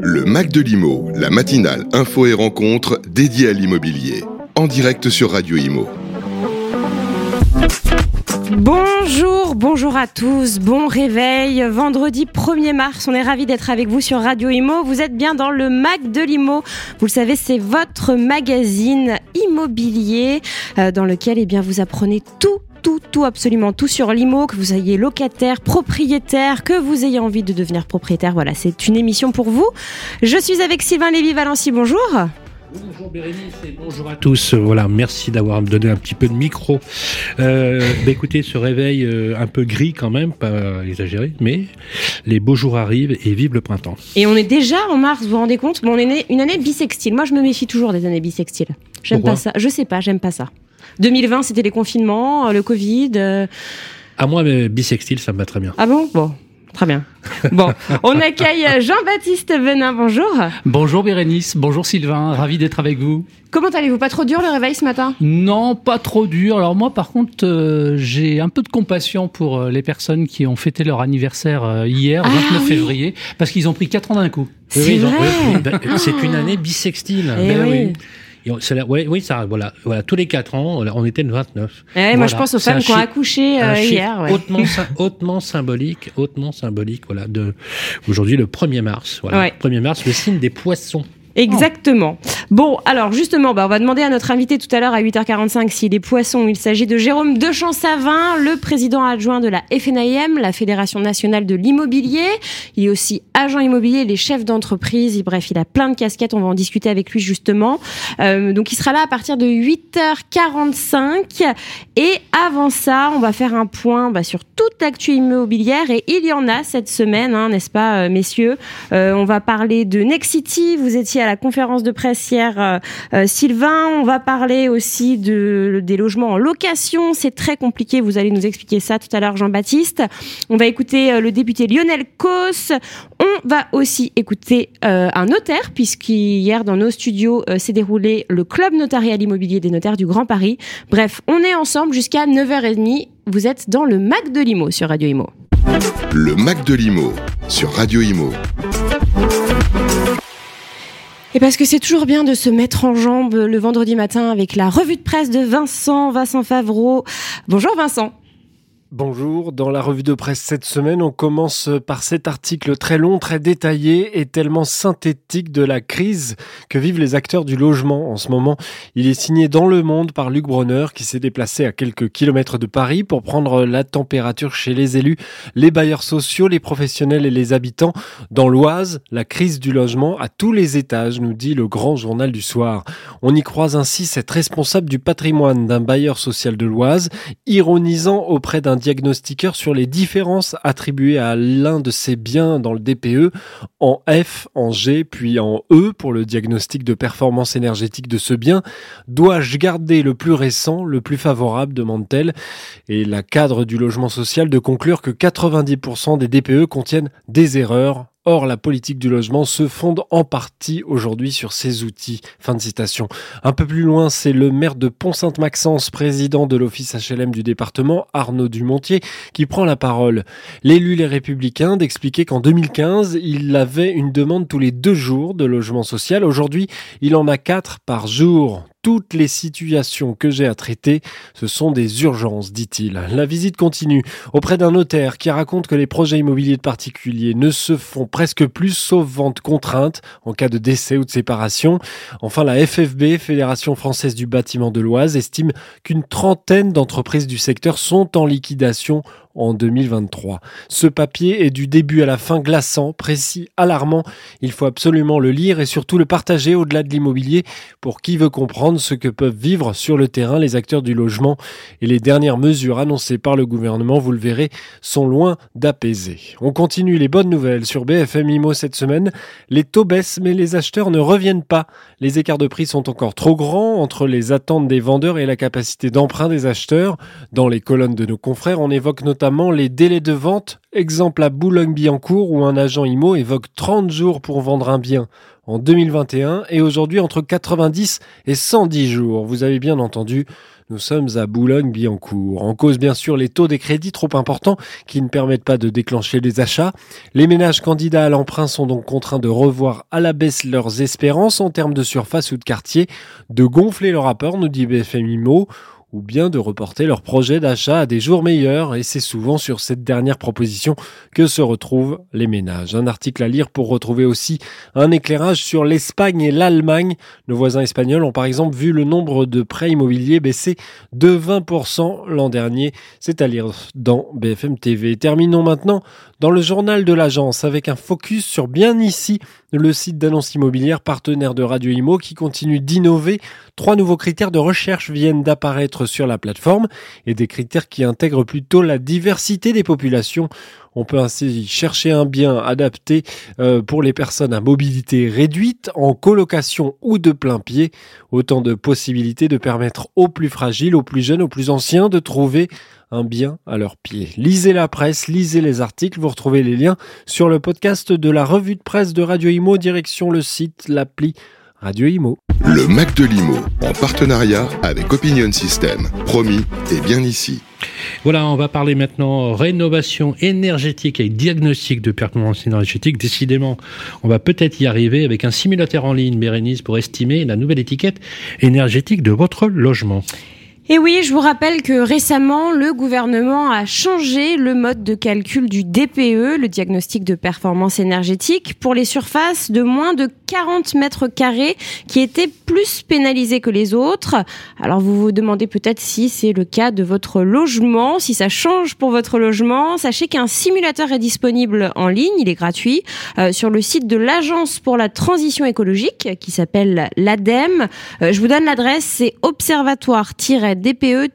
Le Mac de l'Imo, la matinale info et rencontre dédiée à l'immobilier. En direct sur Radio Imo. Bonjour, bonjour à tous, bon réveil. Vendredi 1er mars, on est ravis d'être avec vous sur Radio Imo. Vous êtes bien dans le Mac de l'Imo. Vous le savez, c'est votre magazine immobilier euh, dans lequel eh bien, vous apprenez tout tout, tout, absolument tout sur l'IMO, que vous soyez locataire, propriétaire, que vous ayez envie de devenir propriétaire. Voilà, c'est une émission pour vous. Je suis avec Sylvain Lévy-Valency, bonjour. Bonjour Bérénice et bonjour à tous. Voilà, merci d'avoir me donné un petit peu de micro. Euh, bah écoutez, ce réveil euh, un peu gris quand même, pas exagéré, mais les beaux jours arrivent et vive le printemps. Et on est déjà en mars, vous vous rendez compte? Bon, On est né, une année bisextile. Moi, je me méfie toujours des années bisextiles. J'aime pas ça. Je sais pas, j'aime pas ça. 2020, c'était les confinements, euh, le Covid. Euh. À moi, mais bisextile, ça me va très bien. Ah bon? Bon. Très bien. Bon, on accueille Jean-Baptiste Venin, bonjour. Bonjour Bérénice, bonjour Sylvain, ravi d'être avec vous. Comment allez-vous? Pas trop dur le réveil ce matin? Non, pas trop dur. Alors moi par contre, euh, j'ai un peu de compassion pour les personnes qui ont fêté leur anniversaire hier, 29 ah février, parce qu'ils ont pris 4 ans d'un coup. C'est ben, C'est une année bisextile. Eh ben oui oui, ça, voilà, voilà, tous les 4 ans, on était le 29. Eh, moi, je pense aux femmes qui ont accouché euh, hier. Ouais. Hautement, hautement symbolique, hautement symbolique, voilà, de aujourd'hui le 1er mars. Voilà, 1er mars, le signe des poissons. Exactement. Bon, alors justement, bah, on va demander à notre invité tout à l'heure à 8h45 s'il est poisson. Il s'agit de Jérôme Dechamps-Savin, le président adjoint de la FNIM, la Fédération nationale de l'immobilier. Il est aussi agent immobilier, les chefs d'entreprise. Bref, il a plein de casquettes. On va en discuter avec lui justement. Euh, donc, il sera là à partir de 8h45. Et avant ça, on va faire un point bah, sur toute l'actu immobilière. Et il y en a cette semaine, hein, n'est-ce pas, euh, messieurs? Euh, On va parler de Nexity. Vous étiez à la conférence de presse hier, euh, euh, Sylvain. On va parler aussi de, des logements en location. C'est très compliqué. Vous allez nous expliquer ça tout à l'heure, Jean-Baptiste. On va écouter euh, le député Lionel Cos. On va aussi écouter un notaire, puisqu'hier, dans nos studios, s'est déroulé le club notarial immobilier des notaires du Grand Paris. Bref, on est ensemble jusqu'à 9h30. Vous êtes dans le Mac de Limo sur Radio Imo. Le Mac de Limo sur Radio Imo. Et parce que c'est toujours bien de se mettre en jambe le vendredi matin avec la revue de presse de Vincent, Vincent Favreau. Bonjour Vincent. Bonjour, dans la revue de presse cette semaine, on commence par cet article très long, très détaillé et tellement synthétique de la crise que vivent les acteurs du logement en ce moment. Il est signé dans Le Monde par Luc Bronner qui s'est déplacé à quelques kilomètres de Paris pour prendre la température chez les élus, les bailleurs sociaux, les professionnels et les habitants. Dans l'Oise, la crise du logement à tous les étages, nous dit le grand journal du soir. On y croise ainsi cette responsable du patrimoine d'un bailleur social de l'Oise, ironisant auprès d'un diagnostiqueur sur les différences attribuées à l'un de ces biens dans le DPE en F, en G, puis en E pour le diagnostic de performance énergétique de ce bien. Dois-je garder le plus récent, le plus favorable, demande-t-elle. Et la cadre du logement social de conclure que 90% des DPE contiennent des erreurs Or, la politique du logement se fonde en partie aujourd'hui sur ces outils. Fin de citation. Un peu plus loin, c'est le maire de Pont-Sainte-Maxence, président de l'office HLM du département, Arnaud Dumontier, qui prend la parole. L'élu Les Républicains d'expliquer qu'en 2015, il avait une demande tous les deux jours de logement social. Aujourd'hui, il en a quatre par jour toutes les situations que j'ai à traiter, ce sont des urgences, dit-il. La visite continue auprès d'un notaire qui raconte que les projets immobiliers de particuliers ne se font presque plus sauf vente contrainte en cas de décès ou de séparation. Enfin, la FFB, Fédération française du bâtiment de l'Oise, estime qu'une trentaine d'entreprises du secteur sont en liquidation en 2023. Ce papier est du début à la fin glaçant, précis, alarmant. Il faut absolument le lire et surtout le partager au-delà de l'immobilier pour qui veut comprendre ce que peuvent vivre sur le terrain les acteurs du logement. Et les dernières mesures annoncées par le gouvernement, vous le verrez, sont loin d'apaiser. On continue les bonnes nouvelles sur BFM IMO cette semaine. Les taux baissent mais les acheteurs ne reviennent pas. Les écarts de prix sont encore trop grands entre les attentes des vendeurs et la capacité d'emprunt des acheteurs. Dans les colonnes de nos confrères, on évoque notamment notamment les délais de vente, exemple à Boulogne-Billancourt où un agent IMO évoque 30 jours pour vendre un bien en 2021 et aujourd'hui entre 90 et 110 jours. Vous avez bien entendu, Nous sommes à Boulogne-Billancourt. En cause, bien sûr, les taux des crédits trop importants qui ne permettent pas de déclencher les achats. Les ménages candidats à l'emprunt sont donc contraints de revoir à la baisse leurs espérances en termes de surface ou de quartier, de gonfler leur rapport, nous dit BFM IMO ou bien de reporter leur projet d'achat à des jours meilleurs, et c'est souvent sur cette dernière proposition que se retrouvent les ménages. Un article à lire pour retrouver aussi un éclairage sur l'Espagne et l'Allemagne. Nos voisins espagnols ont par exemple vu le nombre de prêts immobiliers baisser de 20% l'an dernier. C'est à lire dans BFM TV. Terminons maintenant dans le journal de l'agence avec un focus sur bien ici, le site d'annonce immobilière partenaire de Radio Imo qui continue d'innover. Trois nouveaux critères de recherche viennent d'apparaître sur la plateforme et des critères qui intègrent plutôt la diversité des populations. On peut ainsi chercher un bien adapté euh, pour les personnes à mobilité réduite, en colocation ou de plein pied. Autant de possibilités de permettre aux plus fragiles, aux plus jeunes, aux plus anciens de trouver un bien à leurs pieds. Lisez la presse, lisez les articles, vous retrouvez les liens sur le podcast de la revue de presse de Radio Imo, direction le site, l'appli Radio Imo. Le Mac de l'Imo, en partenariat avec Opinion System. Promis et bien ici. Voilà, on va parler maintenant rénovation énergétique et diagnostic de performance énergétique. Décidément, on va peut-être y arriver avec un simulateur en ligne, Bérénice, pour estimer la nouvelle étiquette énergétique de votre logement. Et oui, je vous rappelle que récemment, le gouvernement a changé le mode de calcul du DPE, le diagnostic de performance énergétique, pour les surfaces de moins de 40 mètres carrés qui étaient plus pénalisées que les autres. Alors vous vous demandez peut-être si c'est le cas de votre logement, si ça change pour votre logement. Sachez qu'un simulateur est disponible en ligne, il est gratuit, euh, sur le site de l'Agence pour la transition écologique qui s'appelle l'ADEME. Euh, je vous donne l'adresse, c'est observatoire- dpe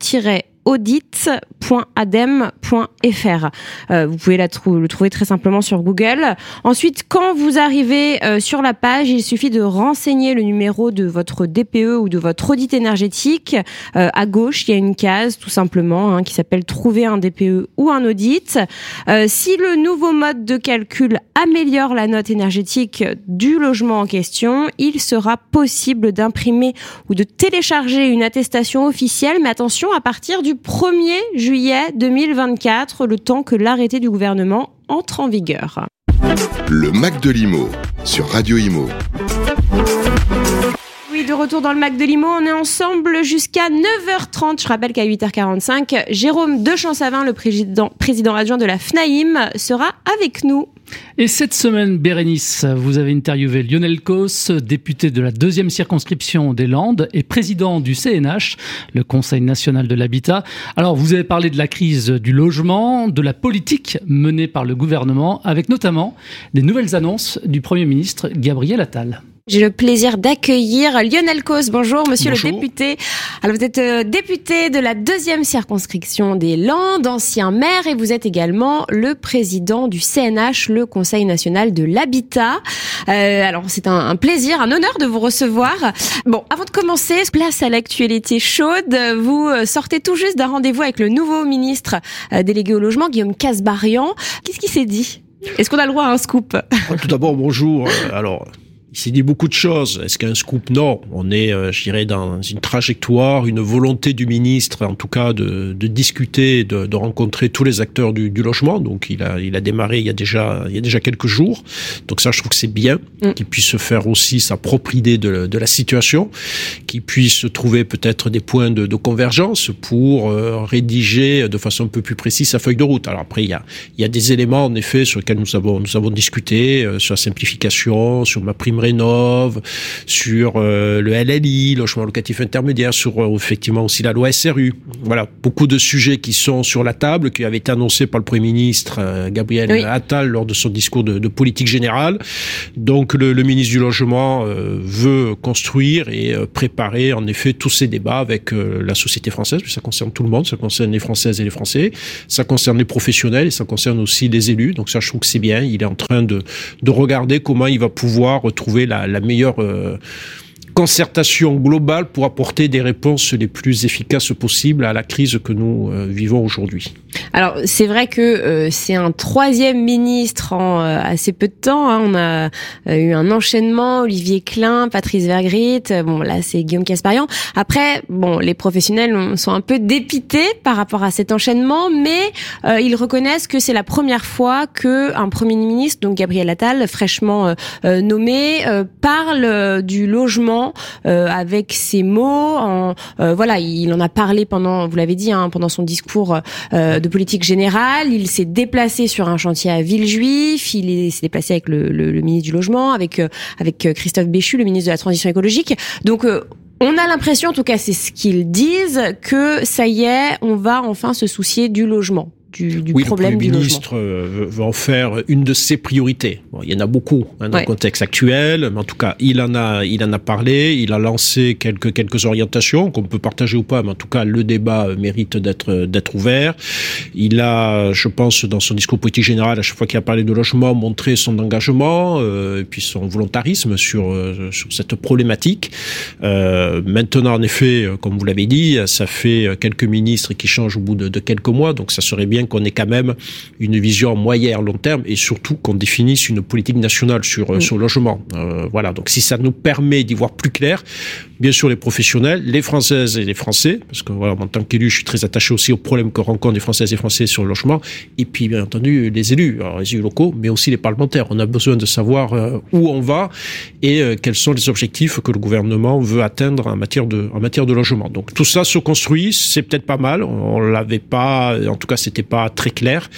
audit.adem.fr. Euh, vous pouvez la le trouver très simplement sur Google. Ensuite, quand vous arrivez euh, sur la page, il suffit de renseigner le numéro de votre DPE ou de votre audit énergétique. Euh, à gauche, il y a une case tout simplement hein, qui s'appelle Trouver un DPE ou un audit. si le nouveau mode de calcul améliore la note énergétique du logement en question, il sera possible d'imprimer ou de télécharger une attestation officielle, mais attention, à partir du 1er juillet 2024, le temps que l'arrêté du gouvernement entre en vigueur. Le Mac de l'Imo sur Radio Imo de retour dans le Mac de Limo. On est ensemble jusqu'à 9h30. Je rappelle qu'à 8h45, Jérôme Dechampsavin, le président, président adjoint de la FNAIM, sera avec nous. Et cette semaine, Bérénice, vous avez interviewé Lionel Cos, député de la deuxième circonscription des Landes et président du CNH, le Conseil national de l'habitat. Alors, vous avez parlé de la crise du logement, de la politique menée par le gouvernement, avec notamment des nouvelles annonces du Premier ministre Gabriel Attal. J'ai le plaisir d'accueillir Lionel Cos. Bonjour, monsieur le député. Alors, vous êtes euh, député de la deuxième circonscription des Landes, ancien maire, et vous êtes également le président du CNH, le Conseil national de l'habitat. Euh, alors, c'est un, un, plaisir, un honneur de vous recevoir. Bon, avant de commencer, place à l'actualité chaude. Vous euh, sortez tout juste d'un rendez-vous avec le nouveau ministre euh, délégué au logement, Guillaume Casbarian. Qu'est-ce qui s'est dit? Est-ce qu'on a le droit à un scoop? Tout d'abord, bonjour. Alors, il s'est dit beaucoup de choses. Est-ce qu'un scoop? Non. On est, euh, je dirais, dans une trajectoire, une volonté du ministre, en tout cas, de, de discuter, de, de, rencontrer tous les acteurs du, du, logement. Donc, il a, il a démarré il y a déjà, il y a déjà quelques jours. Donc ça, je trouve que c'est bien mm. qu'il puisse se faire aussi sa propre idée de, de la situation, qu'il puisse trouver peut-être des points de, de convergence pour euh, rédiger de façon un peu plus précise sa feuille de route. Alors après, il y a, il y a des éléments, en effet, sur lesquels nous avons, nous avons discuté, euh, sur la simplification, sur ma prime rénove, sur euh, le LLI, logement locatif intermédiaire, sur euh, effectivement aussi la loi SRU. Voilà, beaucoup de sujets qui sont sur la table, qui avaient été annoncés par le Premier ministre euh, Gabriel oui. Attal lors de son discours de, de politique générale. Donc le, le ministre du Logement veut construire et préparer en effet tous ces débats avec la société française, ça concerne tout le monde, ça concerne les Françaises et les Français, ça concerne les professionnels et ça concerne aussi les élus. Donc ça, je trouve que c'est bien. Il est en train de, de regarder comment il va pouvoir la meilleure euh, concertation globale pour apporter des réponses les plus efficaces possibles à la crise que nous euh, vivons aujourd'hui. Alors c'est vrai que euh, c'est un troisième ministre en euh, assez peu de temps. Hein. On a eu un enchaînement Olivier Klein, Patrice Vergrit. Bon là c'est Guillaume Casparian. Après bon les professionnels sont un peu dépités par rapport à cet enchaînement, mais ils reconnaissent que c'est la première fois que un premier ministre, donc Gabriel Attal, fraîchement nommé, parle du logement euh, avec ces mots. En, euh, voilà, il en a parlé pendant, vous l'avez dit, hein, pendant son discours euh, de politique générale. Il s'est déplacé sur un chantier à Villejuif. Il s'est déplacé avec le, le, ministre du logement, avec avec Christophe Béchu, le ministre de la transition écologique. Donc on a l'impression, en tout cas c'est ce qu'ils disent, que ça y est, on va enfin se soucier du logement du, du oui, problème le ministre euh, veut en faire une de ses priorités. Bon, il y en a beaucoup hein, dans le contexte actuel, mais en tout cas, il en a, il en a parlé, il a lancé quelques quelques orientations qu'on peut partager ou pas, mais en tout cas, le débat mérite d'être d'être ouvert. Il a, je pense, dans son discours politique général, à chaque fois qu'il a parlé de logement, montré son engagement euh, et puis son volontarisme sur euh, sur cette problématique. Euh, maintenant, en effet, comme vous l'avez dit, ça fait quelques ministres qui changent au bout de, de quelques mois, donc ça serait bien qu'on ait quand même une vision moyen long terme et surtout qu'on définisse une politique nationale sur, euh, mm. sur le logement. Euh, voilà, donc si ça nous permet d'y voir plus clair, bien sûr les professionnels, les Françaises et les Français, parce que voilà, en tant qu'élu, je suis très attaché aussi aux problèmes que rencontrent les Françaises et Français sur le logement, et puis bien entendu les élus, alors, les élus locaux, mais aussi les parlementaires. On a besoin de savoir euh, où on va et quels sont les objectifs que le gouvernement veut atteindre en matière de, en matière de logement. Donc tout ça se construit, c'est peut-être pas mal, on l'avait pas, en tout cas c'était pas très clair.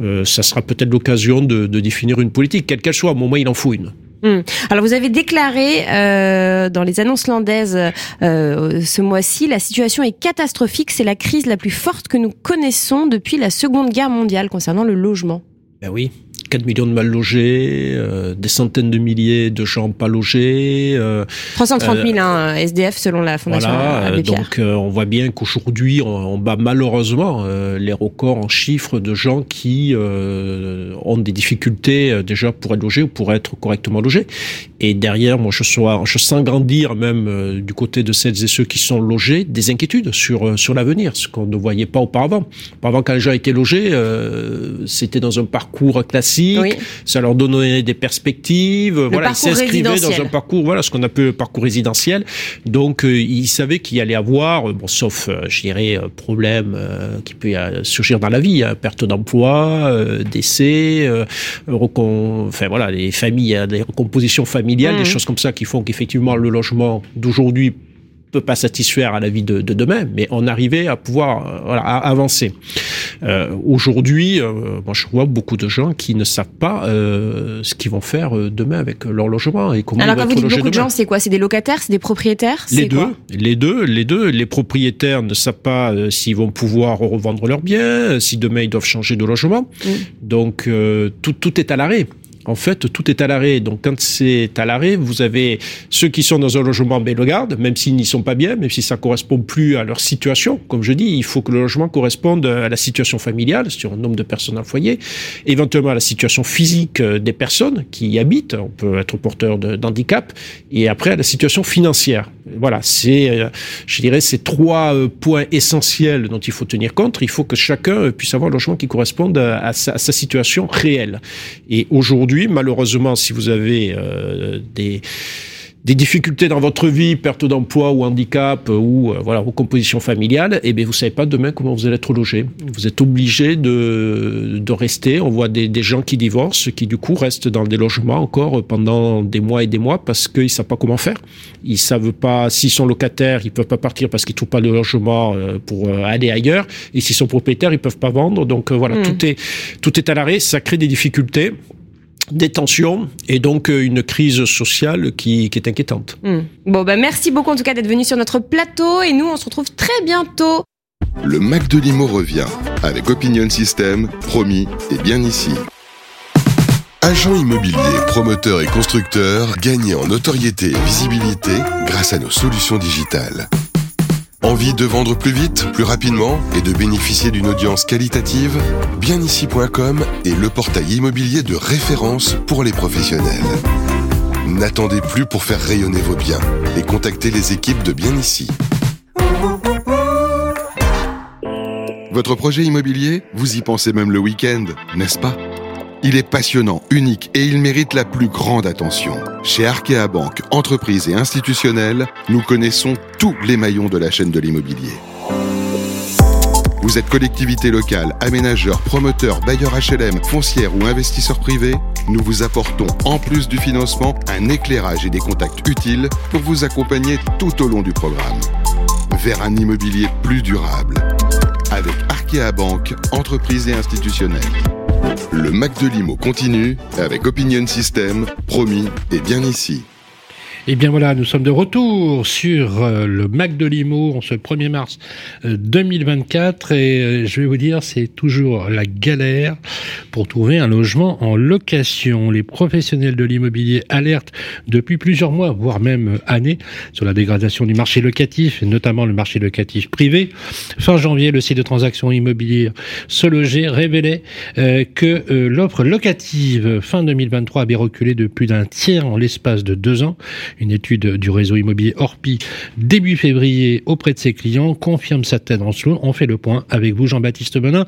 Euh, ça sera peut-être l'occasion de, définir une politique, quelle qu'elle soit. Au moins, il en faut une. Hmm. Alors vous avez déclaré euh, dans les annonces landaises euh, ce mois-ci, la situation est catastrophique, c'est la crise la plus forte que nous connaissons depuis la Seconde Guerre mondiale concernant le logement. Ben oui, 4 millions de mal logés, euh, des centaines de milliers de gens pas logés. Euh, 330 000 hein, SDF selon la Fondation voilà, Donc euh, on voit bien qu'aujourd'hui on, bat malheureusement euh, les records en chiffres de gens qui ont des difficultés déjà pour être logés ou pour être correctement logés. Et derrière, moi je, sois, je sens grandir même du côté de celles et ceux qui sont logés des inquiétudes sur, sur l'avenir, ce qu'on ne voyait pas auparavant. Auparavant quand les gens étaient logés, c'était dans un parcours classique ça leur donnait des perspectives. voilà, ils s'inscrivaient dans un parcours, voilà, ce qu'on appelle parcours résidentiel. Donc, euh, ils savaient qu'il y allait avoir, euh, bon, sauf, euh, je dirais, problème qui peut surgir dans la vie, hein, perte d'emploi, décès, enfin voilà, les familles, hein, des recompositions familiales, des mmh. choses comme ça qui font qu'effectivement le logement d'aujourd'hui peut pas satisfaire à la vie de, de demain, mais on arrivait à pouvoir euh, voilà, à avancer. Euh, Aujourd'hui, euh, moi je vois beaucoup de gens qui ne savent pas euh, ce qu'ils vont faire demain avec leur logement et comment Alors quand vous dites beaucoup de gens, c'est quoi? C'est des locataires, c'est des propriétaires? Les deux, les deux, les deux. Les propriétaires ne savent pas s'ils vont pouvoir revendre leurs biens, si demain ils doivent changer de logement. Mm. Donc tout, tout est à l'arrêt en fait, tout est à l'arrêt. Donc, quand c'est à l'arrêt, vous avez ceux qui sont dans un logement, mais le gardent, même s'ils n'y sont pas bien, même si ça correspond plus à leur situation. Comme je dis, il faut que le logement corresponde à la situation familiale, sur un nombre de personnes dans le foyer, éventuellement à la situation physique euh, des personnes qui y habitent. On peut être porteur d'handicap, et après à la situation financière. Voilà, c'est, euh, je dirais, ces trois euh, points essentiels dont il faut tenir compte. Il faut que chacun puisse avoir un logement qui corresponde à sa, à sa situation réelle. Et aujourd'hui, malheureusement, si vous avez euh, des des difficultés dans votre vie, perte d'emploi ou handicap euh, ou euh, voilà recomposition familiale, et eh bien vous savez pas demain comment vous allez être logé. Vous êtes obligé de, de rester. On voit des, des gens qui divorcent, qui du coup restent dans des logements encore pendant des mois et des mois parce qu'ils savent pas comment faire. Ils savent pas s'ils sont locataires, ils peuvent pas partir parce qu'ils trouvent pas de logement pour aller ailleurs. Et s'ils sont propriétaires, ils peuvent pas vendre. Donc voilà, mmh. tout est tout est à l'arrêt. Ça crée des difficultés des tensions et donc euh, une crise sociale qui, qui est inquiétante. Hmm. Bon, bah merci beaucoup en tout cas d'être venu sur notre plateau et nous on se retrouve très bientôt. Le Mac de Limo revient avec Opinion System, promis et bien ici. Agents immobiliers, promoteurs et constructeurs, gagnez en notoriété et visibilité grâce à nos solutions digitales. Envie de vendre plus vite, plus rapidement et de bénéficier d'une audience qualitative? Bienici.com est le portail immobilier de référence pour les professionnels. N'attendez plus pour faire rayonner vos biens et contactez les équipes de Bien Ici. Votre projet immobilier, vous y pensez même le week-end, n'est-ce pas? Il est passionnant, unique et il mérite la plus grande attention. Chez Arkea Banque, entreprise et institutionnelle, nous connaissons tous les maillons de la chaîne de l'immobilier. Vous êtes collectivité locale, aménageur, promoteur, bailleur HLM, foncière ou investisseur privé Nous vous apportons, en plus du financement, un éclairage et des contacts utiles pour vous accompagner tout au long du programme. Vers un immobilier plus durable. Avec Arkea Banque, entreprise et institutionnelle. Le Mac de Limo continue avec Opinion System, promis et bien ici. Eh bien voilà, nous sommes de retour sur euh, le Mac de Limo en ce 1er mars 2024 euh, et euh, je vais vous dire, c'est toujours la galère pour trouver un logement en location. Les professionnels de l'immobilier alertent depuis plusieurs mois, voire même années, sur la dégradation du marché locatif, et notamment le marché locatif privé. Fin janvier, le site de transactions immobilières Se Loger révélait que l'offre locative fin 2023 avait reculé de plus d'un tiers en l'espace de deux ans. Une étude du réseau immobilier Orpi début février auprès de ses clients confirme cette tendance. On fait le point avec vous, Jean-Baptiste Benin,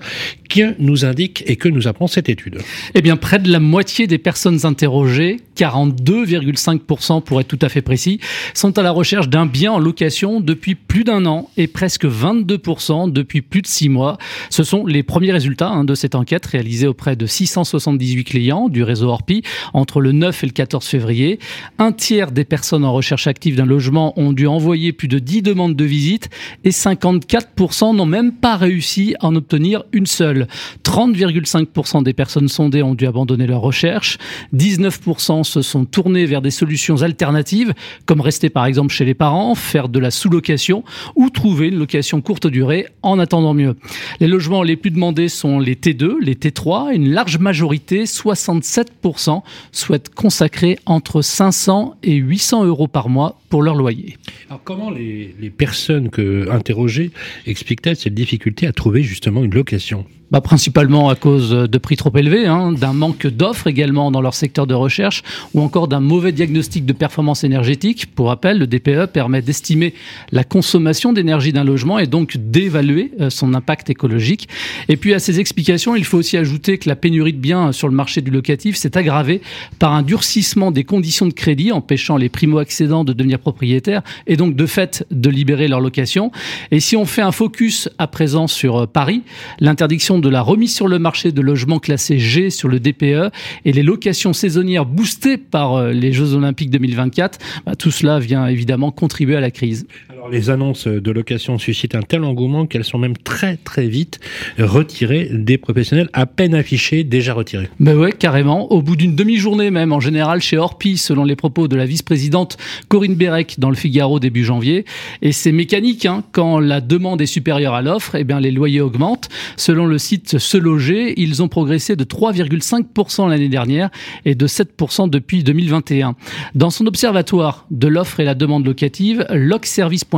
qui nous indique et que nous apprend cette étude. Eh bien, près de la moitié des personnes interrogées, 42,5% pour être tout à fait précis, sont à la recherche d'un bien en location depuis plus d'un an et presque 22% depuis plus de six mois. Ce sont les premiers résultats hein, de cette enquête réalisée auprès de 678 clients du réseau Orpi entre le 9 et le 14 février. Un tiers des personnes en recherche active d'un logement ont dû envoyer plus de 10 demandes de visite et 54% n'ont même pas réussi à en obtenir une seule. 30,5% des personnes sondées ont dû abandonner leur recherche. 19% se sont tournés vers des solutions alternatives, comme rester par exemple chez les parents, faire de la sous-location ou trouver une location courte durée en attendant mieux. Les logements les plus demandés sont les T2, les T3. Une large majorité, 67%, souhaitent consacrer entre 500 et 800 800 euros par mois pour leur loyer. Alors comment les, les personnes que, interrogées expliquent-elles cette difficulté à trouver justement une location? Bah, Principalement à cause de prix trop élevés, hein, d'un manque d'offres également dans leur secteur de recherche ou encore d'un mauvais diagnostic de performance énergétique. Pour rappel, le DPE permet d'estimer la consommation d'énergie d'un logement et donc d'évaluer euh, son impact écologique. Et puis à ces explications, il faut aussi ajouter que la pénurie de biens sur le marché du locatif s'est aggravée par un durcissement des conditions de crédit empêchant les primo-accédants de devenir propriétaires et donc de fait de libérer leur location. Et si on fait un focus à présent sur euh, Paris, l'interdiction de la remise sur le marché de logements classés G sur le DPE et les locations saisonnières boostées par euh, les Jeux Olympiques 2024, bah, tout cela vient évidemment contribuer à la crise. Les annonces de location suscitent un tel engouement qu'elles sont même très très vite retirées des professionnels à peine affichés, déjà retirés. Mais ouais, carrément. Au bout d'une demi-journée même, en général chez Orpi, selon les propos de la vice-présidente Corinne Bérec dans le Figaro début janvier. Et c'est mécanique, hein. quand la demande est supérieure à l'offre, eh bien les loyers augmentent. Selon le site se loger, ils ont progressé de 3,5% l'année dernière et de 7% depuis 2021. Dans son observatoire de l'offre et la demande locative,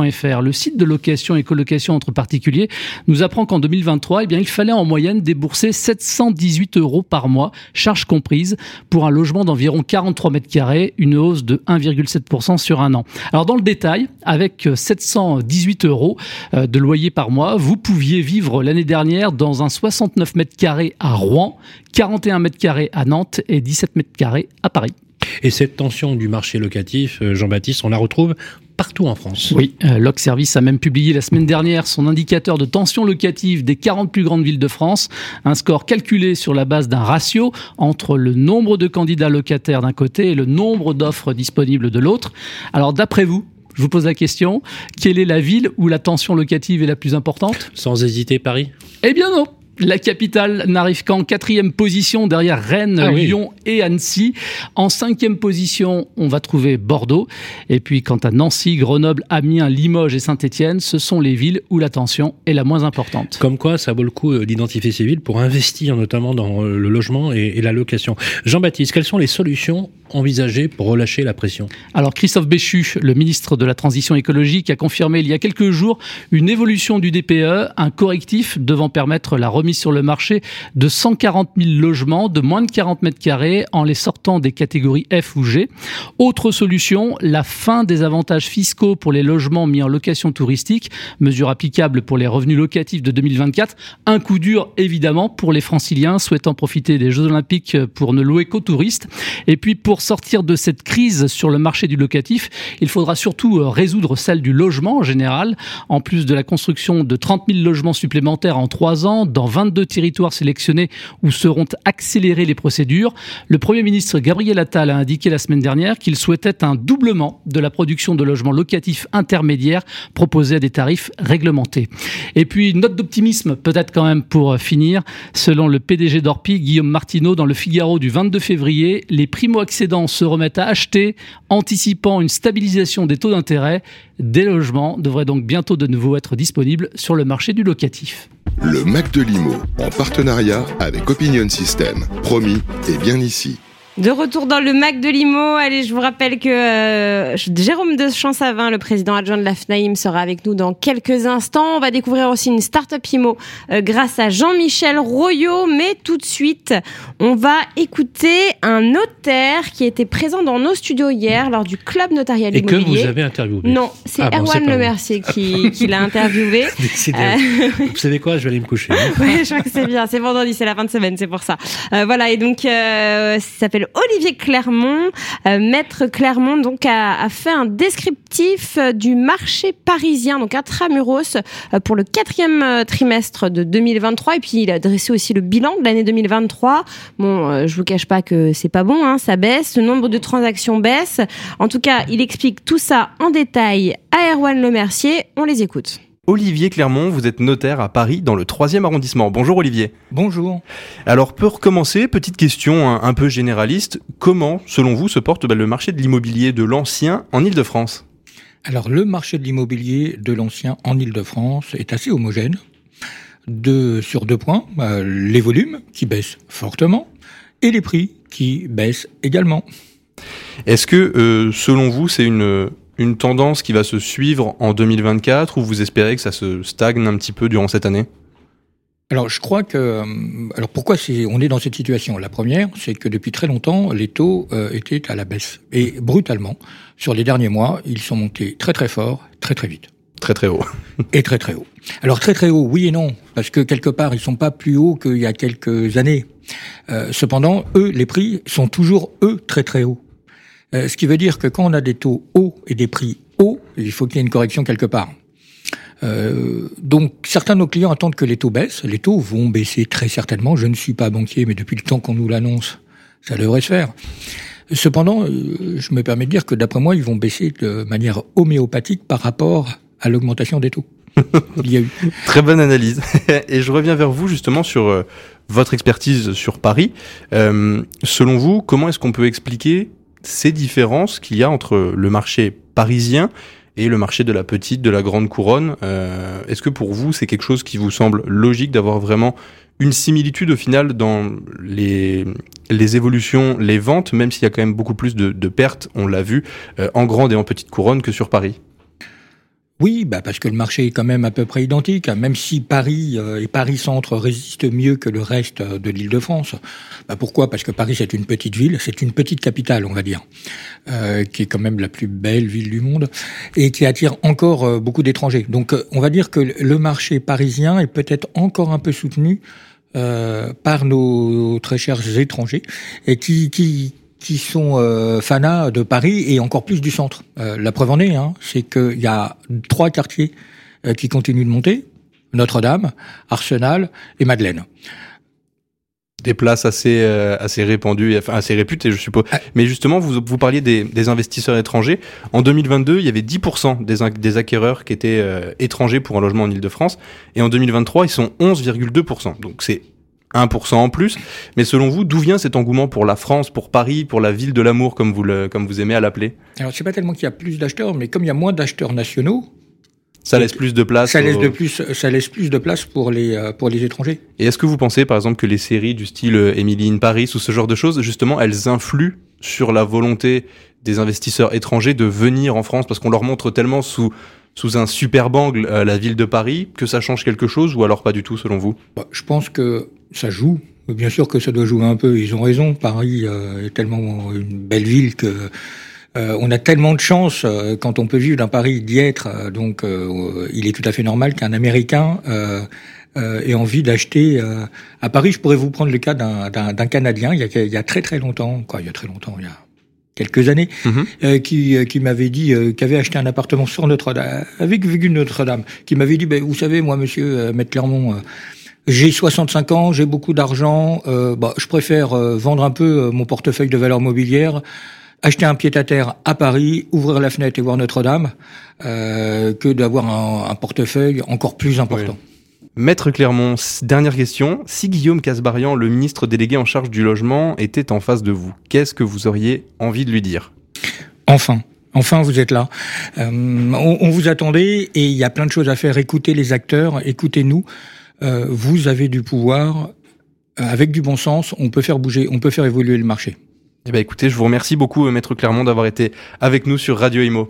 le site de location et colocation entre particuliers, nous apprend qu'en 2023, eh bien, il fallait en moyenne débourser 718 euros par mois, charges comprises, pour un logement d'environ 43 mètres carrés, une hausse de 1,7% sur un an. Alors dans le détail, avec 718 euros euh, de loyer par mois, vous pouviez vivre l'année dernière dans un 69 mètres carrés à Rouen, 41 mètres carrés à Nantes et 17 mètres carrés à Paris. Et cette tension du marché locatif, euh, Jean-Baptiste, on la retrouve partout en France. Oui, euh, Loc Service a même publié la semaine dernière son indicateur de tension locative des 40 plus grandes villes de France, un score calculé sur la base d'un ratio entre le nombre de candidats locataires d'un côté et le nombre d'offres disponibles de l'autre. Alors d'après vous, je vous pose la question, quelle est la ville où la tension locative est la plus importante? Sans hésiter, Paris? Eh bien non la capitale n'arrive qu'en quatrième position derrière Rennes, ah Lyon et Annecy. En cinquième position, on va trouver Bordeaux. Et puis quant à Nancy, Grenoble, Amiens, Limoges et Saint-Étienne, ce sont les villes où la tension est la moins importante. Comme quoi, ça vaut le coup euh, d'identifier ces villes pour investir notamment dans euh, le logement et, la location. Jean-Baptiste, quelles sont les solutions envisagées pour relâcher la pression Alors Christophe Béchu, le ministre de la Transition écologique, a confirmé il y a quelques jours une évolution du DPE, un correctif devant permettre la remise sur le marché de 140 000 logements de moins de 40 mètres carrés en les sortant des catégories F ou G. Autre solution, la fin des avantages fiscaux pour les logements mis en location touristique, mesure applicable pour les revenus locatifs de 2024. Un coup dur évidemment pour les franciliens souhaitant profiter des Jeux Olympiques pour ne louer qu'aux touristes. Et puis pour sortir de cette crise sur le marché du locatif, il faudra surtout euh, résoudre celle du logement en général, en plus de la construction de 30 000 logements supplémentaires en trois ans dans 22 territoires sélectionnés où seront accélérées les procédures. Le Premier ministre Gabriel Attal a indiqué la semaine dernière qu'il souhaitait un doublement de la production de logements locatifs intermédiaires proposés à des tarifs réglementés. Et puis, une note d'optimisme peut-être quand même pour finir. Selon le PDG d'Orpi, Guillaume Martineau, dans le Figaro du 22 février, les se remettent à acheter, anticipant une stabilisation des taux d'intérêt. Des logements devraient donc bientôt de nouveau être disponibles sur le marché du locatif. Le Mac de Limo, en partenariat avec Opinion System. Promis, et bien ici. De retour dans le Mac de Limo, allez, je vous rappelle que euh, Jérôme de Champsavin, le président adjoint de la FNAIM, sera avec nous dans quelques instants. On va découvrir aussi une start-up IMO euh, grâce à Jean-Michel Royot. Mais tout de suite, on va écouter un notaire qui était présent dans nos studios hier lors du club notarial Et que vous avez interviewé. Non, c'est Ah bon, Erwan pas Le. Mercier qui, qui l'a interviewé. Décidément. Vous savez quoi? Je vais aller me coucher. Oui, je crois que c'est bien. C'est vendredi, c'est la fin de semaine, c'est pour ça. Euh, voilà, et donc, euh, ça s'appelle Olivier Clermont. Euh, Maître Clermont, donc, a, a fait un descriptif euh, du marché parisien, donc intramuros, euh, pour le quatrième euh, trimestre de 2023. Et puis, il a dressé aussi le bilan de l'année 2023. Bon, euh, je vous cache pas que c'est pas bon, hein, ça baisse. Le nombre de transactions baisse. En tout cas, il explique tout ça en détail à Erwan Le Mercier. On les écoute. Olivier Clermont, vous êtes notaire à Paris dans le 3e arrondissement. Bonjour Olivier. Bonjour. Alors pour commencer, petite question un, un peu généraliste, comment selon vous se porte bah, le marché de l'immobilier de l'ancien en Ile-de-France? Alors le marché de l'immobilier de l'ancien en Ile-de-France est assez homogène. Sur deux points, euh, les volumes qui baissent fortement et les prix qui baissent également. Est-ce que euh, selon vous c'est une, une tendance qui va se suivre en 2024 ou vous espérez que ça se stagne un petit peu durant cette année? Alors je crois que... euh, Alors pourquoi on est dans cette situation? La première, c'est que depuis très longtemps, les taux euh, étaient à la baisse. Et brutalement, sur les derniers mois, ils sont montés très très fort, très très vite. Très très haut. Et très très haut. Alors très très haut, oui et non, parce que quelque part ils sont pas plus hauts qu'il y a quelques années. Euh, cependant, eux, les prix sont toujours eux très très hauts. Euh, ce qui veut dire que quand on a des taux hauts et des prix hauts, il faut qu'il y ait une correction quelque part. Euh, donc certains de nos clients attendent que les taux baissent. Les taux vont baisser très certainement. Je ne suis pas banquier, mais depuis le temps qu'on nous l'annonce, ça devrait se faire. Cependant, euh, je me permets de dire que d'après moi, ils vont baisser de manière homéopathique par rapport à l'augmentation des taux. Il y a eu. Très bonne analyse. Et je reviens vers vous justement sur euh, votre expertise sur Paris. Euh, selon vous, comment est-ce qu'on peut expliquer ces différences qu'il y a entre le marché parisien et le marché de la petite, de la grande couronne Euh, Est-ce que pour vous, c'est quelque chose qui vous semble logique d'avoir vraiment une similitude au final dans les, évolutions, les ventes, même s'il y a quand même beaucoup plus de, de pertes, on l'a vu, euh, en grande et en petite couronne que sur Paris? Oui, bah parce que le marché est quand même à peu près identique. hein. Même si Paris euh, et Paris Centre résistent mieux que le reste euh, de l'Île-de-France. Bah pourquoi? Parce que Paris c'est une petite ville, c'est une petite capitale, on va dire, euh, qui est quand même la plus belle ville du monde et qui attire encore beaucoup d'étrangers. Donc on va dire que le marché parisien est peut-être encore un peu soutenu par nos très chers étrangers et qui qui sont euh, fanas de Paris et encore plus du centre. Euh, la preuve en est, hein, c'est qu'il y a trois quartiers euh, qui continuent de monter Notre-Dame, Arsenal et Madeleine. des places assez euh, assez répandues, et, enfin assez réputées, je suppose. Ah. Mais justement, vous vous parliez des, des investisseurs étrangers. En 2022, il y avait 10% des, des acquéreurs qui étaient euh, étrangers pour un logement en Île-de-France, et en 2023, ils sont 11,2%. Donc c'est 1% en plus. Mais selon vous, d'où vient cet engouement pour la France, pour Paris, pour la ville de l'amour, comme vous le, comme vous aimez à l'appeler? Alors c'est pas tellement qu'il y a plus d'acheteurs, mais comme il y a moins d'acheteurs nationaux, Ça laisse plus de place. ça laisse aux- de plus, ça laisse plus de place pour les euh, pour les étrangers. Et est-ce que vous pensez, par exemple, que les séries du style euh, Emily in Paris ou ce genre de choses, justement, elles influent sur la volonté des investisseurs étrangers de venir en France? Parce qu'on leur montre tellement sous sous un superbe angle euh, la ville de Paris, que ça change quelque chose ou alors pas du tout selon vous? Bah, Je pense que ça joue. Bien sûr que ça doit jouer un peu. Ils ont raison. Paris euh, est tellement une belle ville que euh, on a tellement de chance euh, quand on peut vivre dans Paris d'y être. donc, il est tout à fait normal qu'un Américain ait envie d'acheter à Paris. Je pourrais vous prendre le cas d'un Canadien. Il y, a, il y a très très longtemps, quoi, il y a très longtemps, il y a quelques années, Mhm. euh, qui, euh, qui m'avait dit, euh, qui avait acheté un appartement sur Notre-Dame, avec vue de Notre-Dame, qui m'avait dit, ben, vous savez, moi, monsieur euh, Maître Clermont, euh, j'ai 65 ans, j'ai beaucoup d'argent, euh, bah, je préfère vendre un peu mon portefeuille de valeurs mobilières, acheter un pied-à-terre à Paris, ouvrir la fenêtre et voir Notre-Dame, euh, que d'avoir un, un portefeuille encore plus important. Maître Clermont, dernière question. Si Guillaume Casbarian, le ministre délégué en charge du logement, était en face de vous, qu'est-ce que vous auriez envie de lui dire? Enfin. Enfin, vous êtes là. Euh, on, on vous attendait et il y a plein de choses à faire. Écoutez les acteurs, écoutez-nous. Euh, vous avez du pouvoir. Euh, avec du bon sens, on peut faire bouger, on peut faire évoluer le marché. Eh ben écoutez, je vous remercie beaucoup, Maître Clermont, d'avoir été avec nous sur Radio Imo.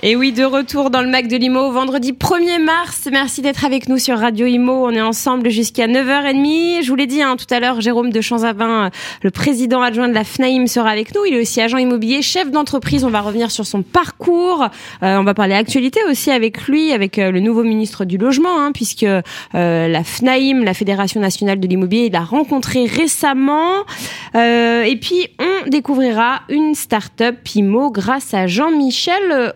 Et oui, de retour dans le Mac de Limo, vendredi 1er mars. Merci d'être avec nous sur Radio Imo. On est ensemble jusqu'à 9h30. Je vous l'ai dit hein, tout à l'heure, Jérôme de Chamzavin, euh, le président adjoint de la FNAIM, sera avec nous. Il est aussi agent immobilier, chef d'entreprise. On va revenir sur son parcours. Euh, on va parler actualité aussi avec lui, avec euh, le nouveau ministre du Logement, hein, puisque euh, la FNAIM, la Fédération nationale de l'immobilier, il l'a rencontré récemment. Euh, et puis, on découvrira une start-up IMO grâce à Jean-Michel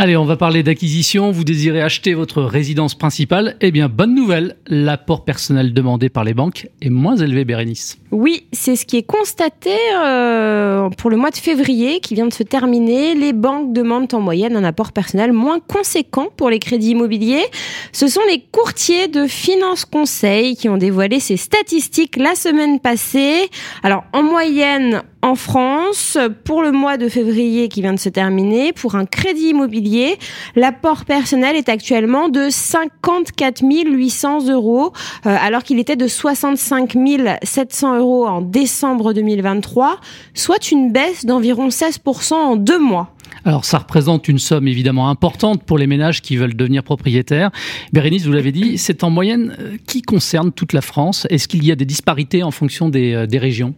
Allez, on va parler d'acquisition. Vous désirez acheter votre résidence principale? Eh bien, bonne nouvelle. L'apport personnel demandé par les banques est moins élevé, Bérénice. Oui, c'est ce qui est constaté euh, pour le mois de février qui vient de se terminer. Les banques demandent en moyenne un apport personnel moins conséquent pour les crédits immobiliers. Ce sont les courtiers de Finance Conseil qui ont dévoilé ces statistiques la semaine passée. Alors, en moyenne, en France, pour le mois de février qui vient de se terminer, pour un crédit immobilier, l'apport personnel est actuellement de 54 800 euros, euh, alors qu'il était de 65 700 euros en décembre 2023, soit une baisse d'environ 16% en deux mois. Alors, ça représente une somme évidemment importante pour les ménages qui veulent devenir propriétaires. Bérénice, vous l'avez dit, c'est en moyenne euh, qui concerne toute la France? Est-ce qu'il y a des disparités en fonction des, euh, des régions?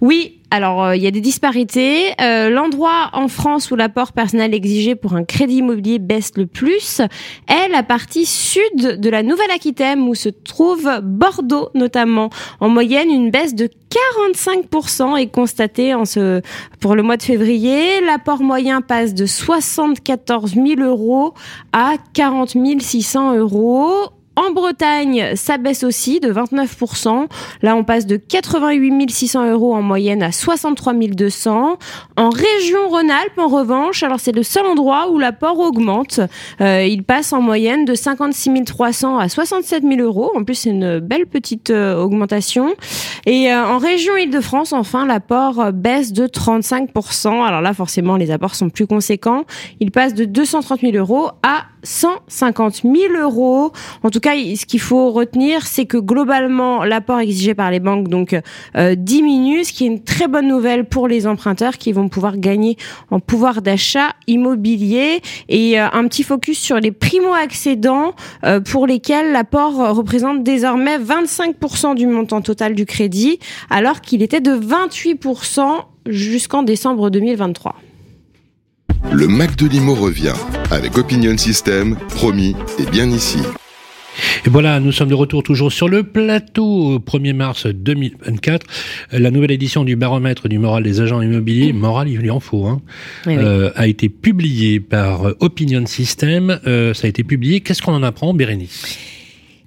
Oui, alors euh, il y a des disparités. Euh, L'endroit en France où l'apport personnel exigé pour un crédit immobilier baisse le plus est la partie sud de la Nouvelle-Aquitaine où se trouve Bordeaux notamment. En moyenne, une baisse de 45% est constatée en ce, pour le mois de février. L'apport moyen passe de 74 000 euros à 40 600 euros. En Bretagne, ça baisse aussi de 29%. Là, on passe de 88 600 euros en moyenne à 63 200. En région Rhône-Alpes, en revanche, alors c'est le seul endroit où l'apport augmente. Euh, il passe en moyenne de 56 300 à 67 000 euros. En plus, c'est une belle petite euh, augmentation. Et euh, en région Île-de-France, enfin, l'apport euh, baisse de 35%. Alors là, forcément, les apports sont plus conséquents. Il passe de 230 000 euros à 150 000 euros. En tout cas, ce qu'il faut retenir, c'est que globalement, l'apport exigé par les banques euh, diminue, ce qui est une très bonne nouvelle pour les emprunteurs qui vont pouvoir gagner en pouvoir d'achat immobilier. Et euh, un petit focus sur les primo-accédants euh, pour lesquels l'apport représente désormais 25% du montant total du crédit, alors qu'il était de 28% jusqu'en décembre 2023. Le Mac de Limo revient avec Opinion System, promis, et bien ici. Et voilà, nous sommes de retour toujours sur le plateau au 1er mars 2024. Euh, La nouvelle édition du baromètre du moral des agents immobiliers, moral il lui en faut, hein, Oui, oui. euh, a été publiée par euh, Opinion System. Euh, ça a été publié. Qu'est-ce qu'on en apprend, Bérénice?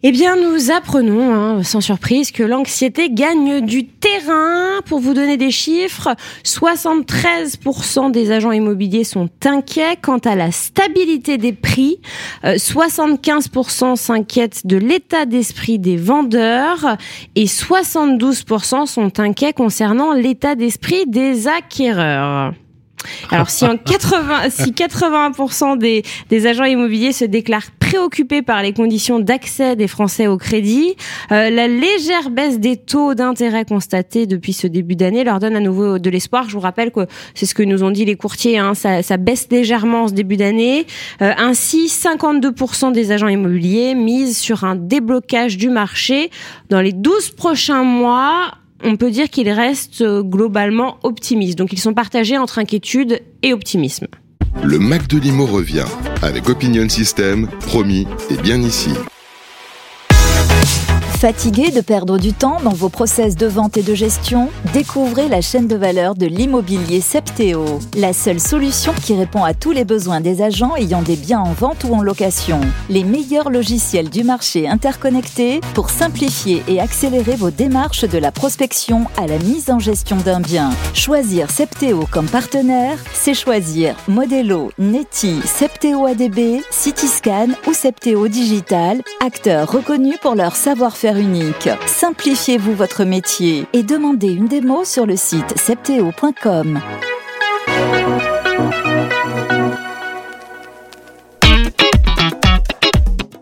Eh bien, nous apprenons, hein, sans surprise, que l'anxiété gagne du terrain. Pour vous donner des chiffres, 73% des agents immobiliers sont inquiets quant à la stabilité des prix. Euh, 75% s'inquiètent de l'état d'esprit des vendeurs et 72% sont inquiets concernant l'état d'esprit des acquéreurs. Alors si en 80, si 81% des, des agents immobiliers se déclarent prêts préoccupés par les conditions d'accès des Français au crédit. Euh, la légère baisse des taux d'intérêt constatée depuis ce début d'année leur donne à nouveau de l'espoir. Je vous rappelle que c'est ce que nous ont dit les courtiers, hein, ça, baisse légèrement en ce début d'année. Euh, ainsi, 52% des agents immobiliers misent sur un déblocage du marché dans les 12 prochains mois on peut dire qu'ils restent euh, globalement optimistes. Donc ils sont partagés entre inquiétude et optimisme. Le Mac de Limo revient avec Opinion System, promis et bien ici. Fatigué de perdre du temps dans vos process de vente et de gestion Découvrez la chaîne de valeur de l'immobilier Septéo, la seule solution qui répond à tous les besoins des agents ayant des biens en vente ou en location. Les meilleurs logiciels du marché interconnectés pour simplifier et accélérer vos démarches de la prospection à la mise en gestion d'un bien. Choisir Septéo comme partenaire, c'est choisir Modelo, Neti, Septéo ADB, Cityscan ou Septéo Digital, acteurs reconnus pour leur savoir-faire unique. Simplifiez-vous votre métier et demandez une démo sur le site septeo.com.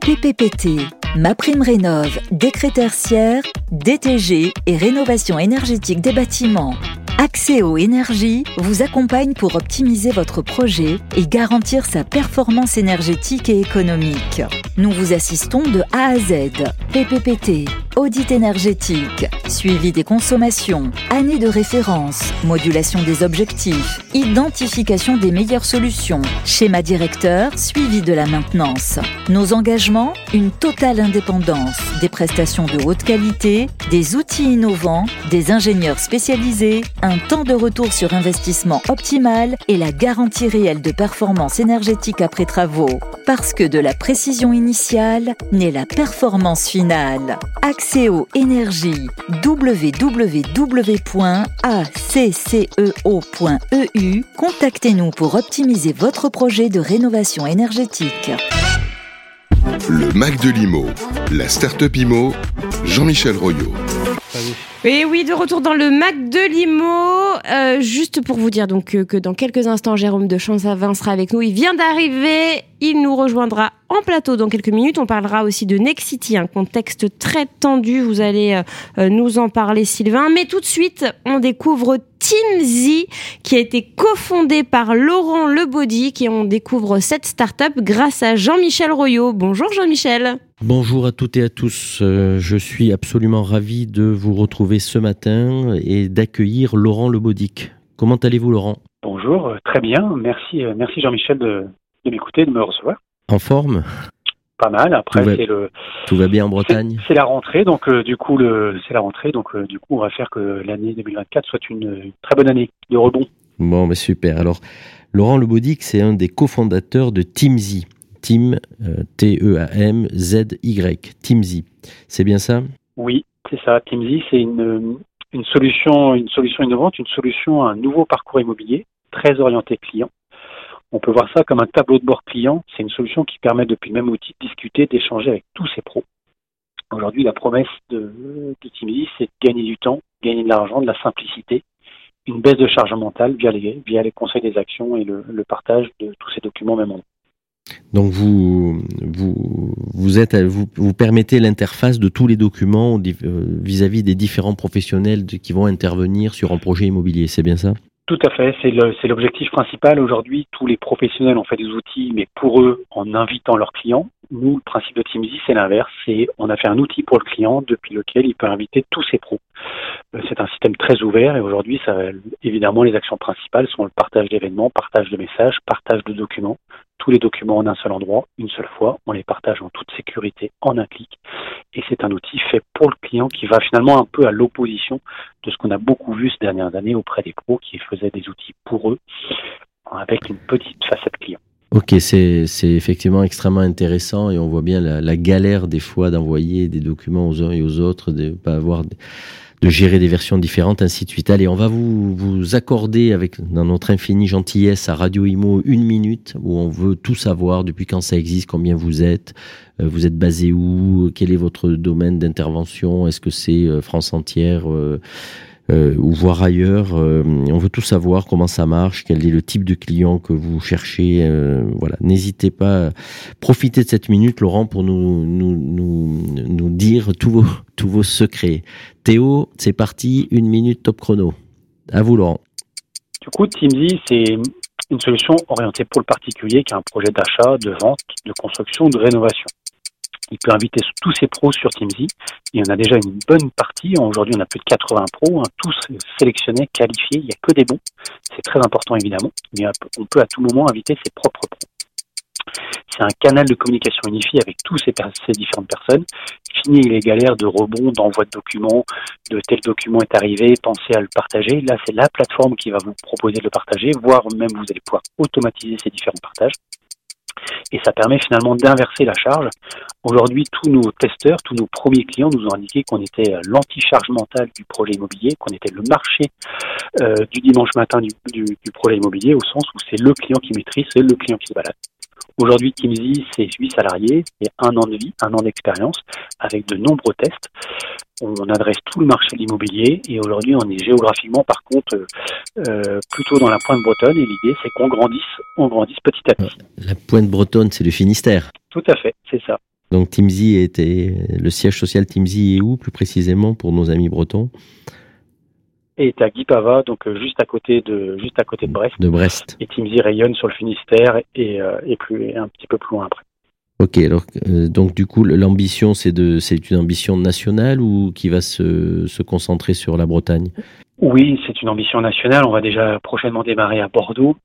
PPPT, Ma Prime Rénove, décret tertiaire, DTG et rénovation énergétique des bâtiments. Axéo Énergie vous accompagne pour optimiser votre projet et garantir sa performance énergétique et économique. Nous vous assistons de A à Z. PPPT, audit énergétique, suivi des consommations, année de référence, modulation des objectifs, identification des meilleures solutions, schéma directeur, suivi de la maintenance. Nos engagements, une totale indépendance, des prestations de haute qualité, des outils innovants, des ingénieurs spécialisés, un temps de retour sur investissement optimal et la garantie réelle de performance énergétique après travaux. Parce que de la précision initiale naît la performance finale. Axéo Énergie www.acceo.eu Contactez-nous pour optimiser votre projet de rénovation énergétique. Le Mac de l'IMO, la start-up IMO, Jean-Michel Royot. Et oui, de retour dans le Mac de Limo. Euh, juste pour vous dire donc que, dans quelques instants, Jérôme de Champsavin sera avec nous. Il vient d'arriver. Il nous rejoindra en plateau dans quelques minutes. On parlera aussi de Nexity, un contexte très tendu. Vous allez euh, euh, nous en parler, Sylvain. Mais tout de suite, on découvre TeamZ, qui a été cofondé par Laurent Lebaudy, et on découvre cette start-up grâce à Jean-Michel Royot. Bonjour Jean-Michel. Bonjour à toutes et à tous. Euh, je suis absolument ravi de vous retrouver ce matin et d'accueillir Laurent Lebaudic. Comment allez-vous, Laurent? Bonjour, très bien. Merci, merci Jean-Michel de, m'écouter, de me recevoir. En forme Pas mal. Après, c'est le. Tout va bien en Bretagne. C'est la rentrée, donc du coup, le, c'est la rentrée, donc du coup, on va faire que l'année 2024 soit une, très bonne année de rebond. Bon, mais super. Alors, Laurent Lebaudic, c'est un des cofondateurs de TeamZ. Team, euh, T-E-A-M-Z-Y, TeamZ. C'est bien ça? Oui, c'est ça. TeamZ, c'est une, une, solution, une solution innovante, une solution à un nouveau parcours immobilier très orienté client. On peut voir ça comme un tableau de bord client. C'est une solution qui permet depuis le même outil de discuter, d'échanger avec tous ses pros. Aujourd'hui, la promesse de, de c'est de gagner du temps, gagner de l'argent, de la simplicité, une baisse de charge mentale via les, conseils des actions et le, le partage de tous ces documents même en donc vous, vous, vous, êtes, vous, vous permettez l'interface de tous les documents euh, vis-à-vis des différents professionnels qui vont intervenir sur un projet immobilier, c'est bien ça? Tout à fait, c'est l'objectif principal. Aujourd'hui, tous les professionnels ont fait des outils, mais pour eux, en invitant leurs clients. Nous, le principe de TeamZ, c'est l'inverse. C'est on a fait un outil pour le client depuis lequel il peut inviter tous ses pros. Euh, c'est un système très ouvert et aujourd'hui, évidemment, les actions principales sont le partage d'événements, partage de messages, partage de documents tous les documents en un seul endroit, une seule fois. On les partage en toute sécurité en un clic. Et c'est un outil fait pour le client qui va finalement un peu à l'opposition de ce qu'on a beaucoup vu ces dernières années auprès des pros qui faisaient des outils pour eux avec une petite facette client. Ok, c'est effectivement extrêmement intéressant et on voit bien la, la galère des fois d'envoyer des documents aux uns et aux autres, de ne pas avoir de gérer des versions différentes, ainsi de suite. Allez, on va vous, vous accorder avec dans notre infinie gentillesse à Radio Imo une minute où on veut tout savoir depuis quand ça existe, combien vous êtes, euh, vous êtes basé où, quel est votre domaine d'intervention, est-ce que c'est euh, France entière, euh, ou voir ailleurs. Euh, on veut tout savoir comment ça marche, quel est le type de client que vous cherchez. Euh, voilà, n'hésitez pas. Profitez de cette minute, Laurent, pour nous nous, nous, nous dire tous vos tous vos secrets. Théo, c'est parti, une minute top chrono. À vous, Laurent. Du coup, Teamsy, c'est une solution orientée pour le particulier qui a un projet d'achat, de vente, de construction, de rénovation. Il peut inviter tous ses pros sur Teamsy. Il y en a déjà une bonne partie. Aujourd'hui, on a plus de 80 pros, hein, tous sélectionnés, qualifiés. Il n'y a que des bons. C'est très important, évidemment. Mais on peut à tout moment inviter ses propres pros. C'est un canal de communication unifié avec tous ces, ces, différentes personnes. Fini les galères de rebond, d'envoi de documents, de tel document est arrivé, pensez à le partager. Là, c'est la plateforme qui va vous proposer de le partager, voire même vous allez pouvoir automatiser ces différents partages. Et ça permet finalement d'inverser la charge. Aujourd'hui, tous nos testeurs, tous nos premiers clients nous ont indiqué qu'on était l'anti-charge mentale du projet immobilier, qu'on était le marché euh, du dimanche matin du, du, du projet immobilier, au sens où c'est le client qui maîtrise, c'est le client qui se balade. Aujourd'hui, Teamsy, c'est 8 salariés, c'est un an de vie, un an d'expérience, avec de nombreux tests. On adresse tout le marché de l'immobilier et aujourd'hui, on est géographiquement, par contre, euh, plutôt dans la pointe bretonne. Et l'idée, c'est qu'on grandisse, on grandisse petit à petit. La pointe bretonne, c'est le Finistère. Tout à fait, c'est ça. Donc Teamsy était le siège social Teamsy est où plus précisément pour nos amis bretons? et est à Guipava, donc euh, juste à côté de juste à côté de Brest. De Brest. Et Timsy rayonne sur le Finistère et, euh, et plus un petit peu plus loin après. Ok, alors euh, donc du coup l'ambition c'est de c'est une ambition nationale ou qui va se, se concentrer sur la Bretagne? Oui, c'est une ambition nationale. On va déjà prochainement démarrer à Bordeaux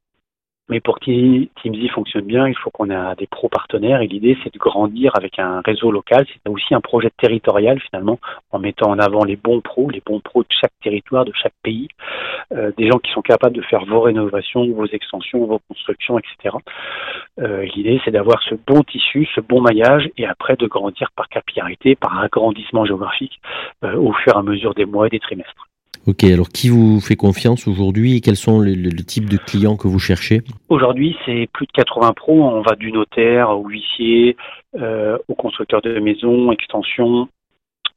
mais pour que Teamsy fonctionne bien, il faut qu'on ait des pros partenaires et l'idée c'est de grandir avec un réseau local. C'est aussi un projet territorial finalement en mettant en avant les bons pros, les bons pros de chaque territoire, de chaque pays, euh, des gens qui sont capables de faire vos rénovations, vos extensions, vos constructions, etc. Euh, l'idée c'est d'avoir ce bon tissu, ce bon maillage et après de grandir par capillarité, par agrandissement géographique euh, au fur et à mesure des mois et des trimestres. Ok, alors qui vous fait confiance aujourd'hui et quels sont les, le, types de clients que vous cherchez? Aujourd'hui, c'est plus de 80 pros. On va du notaire au huissier, euh, au constructeur de maisons, extension,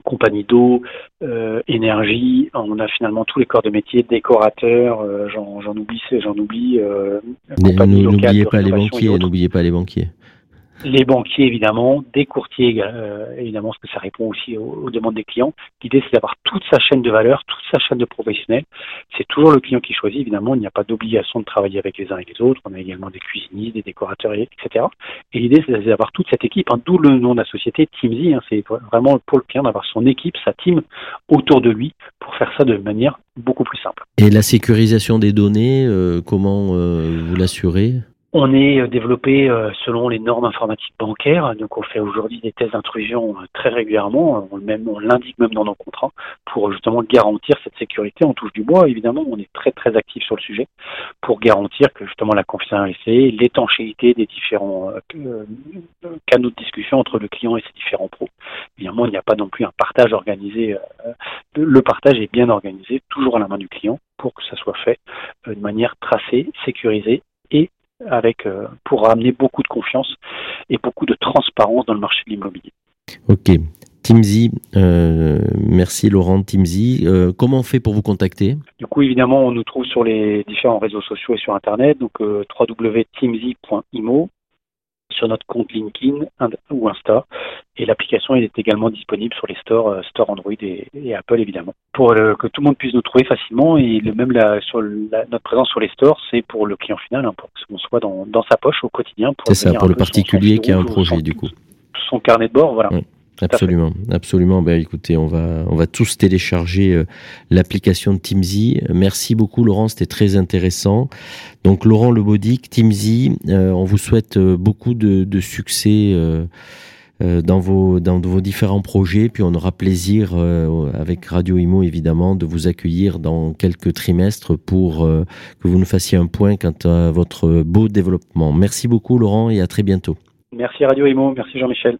compagnie d'eau, euh, énergie. On a finalement tous les corps de métier, décorateurs, euh, j'en oublie, j'en oublie. N'oubliez pas les banquiers, n'oubliez pas les banquiers les banquiers évidemment, des courtiers euh, évidemment, parce que ça répond aussi aux, demandes des clients. L'idée c'est d'avoir toute sa chaîne de valeur, toute sa chaîne de professionnels. C'est toujours le client qui choisit, évidemment, il n'y a pas d'obligation de travailler avec les uns et les autres. On a également des cuisiniers, des décorateurs, etc. Et l'idée c'est d'avoir toute cette équipe, hein, d'où le nom de la société Teamsy. Hein, c'est vraiment pour le client d'avoir son équipe, sa team autour de lui pour faire ça de manière beaucoup plus simple. Et la sécurisation des données, euh, comment euh, vous l'assurez? On est euh, développé euh, selon les normes informatiques bancaires, donc on fait aujourd'hui des tests d'intrusion euh, très régulièrement, on, même, on l'indique même dans nos contrats pour justement garantir cette sécurité. On touche du bois, évidemment, on est très très actif sur le sujet pour garantir que justement la confidentialité, l'étanchéité des différents canaux de discussion entre le client et ses différents pros. Évidemment, il n'y a pas non plus un partage organisé. le partage est bien organisé, toujours à la main du client pour que ça soit fait de manière tracée, sécurisée avec euh, pour amener beaucoup de confiance et beaucoup de transparence dans le marché de l'immobilier. Ok. Timzy, euh, merci Laurent Timzy. Euh, comment on fait pour vous contacter? Du coup, évidemment, on nous trouve sur les différents réseaux sociaux et sur Internet, donc www.timzy.imo, sur notre compte LinkedIn ou Insta. Et l'application est également disponible sur les stores, euh, store Android et, Apple évidemment, pour que tout le monde puisse nous trouver facilement. Et le, même la, sur notre présence sur les stores, c'est pour le client final, hein, pour qu'on soit dans, dans, sa poche au quotidien. C'est ça, pour le particulier qui a un projet du coup. Son carnet de bord, voilà. Absolument, absolument. Ben, écoutez, on va, on va tous télécharger euh, l'application de Teamzy. Merci beaucoup, Laurent. C'était très intéressant. Donc, Laurent Lebaudic, Teamzy, euh, on vous souhaite euh, beaucoup de, de succès dans vos, dans vos différents projets. Puis, on aura plaisir avec Radio Imo, évidemment, de vous accueillir dans quelques trimestres pour que vous nous fassiez un point quant à votre beau développement. Merci beaucoup, Laurent, et à très bientôt. Merci Radio Imo. Merci Jean-Michel.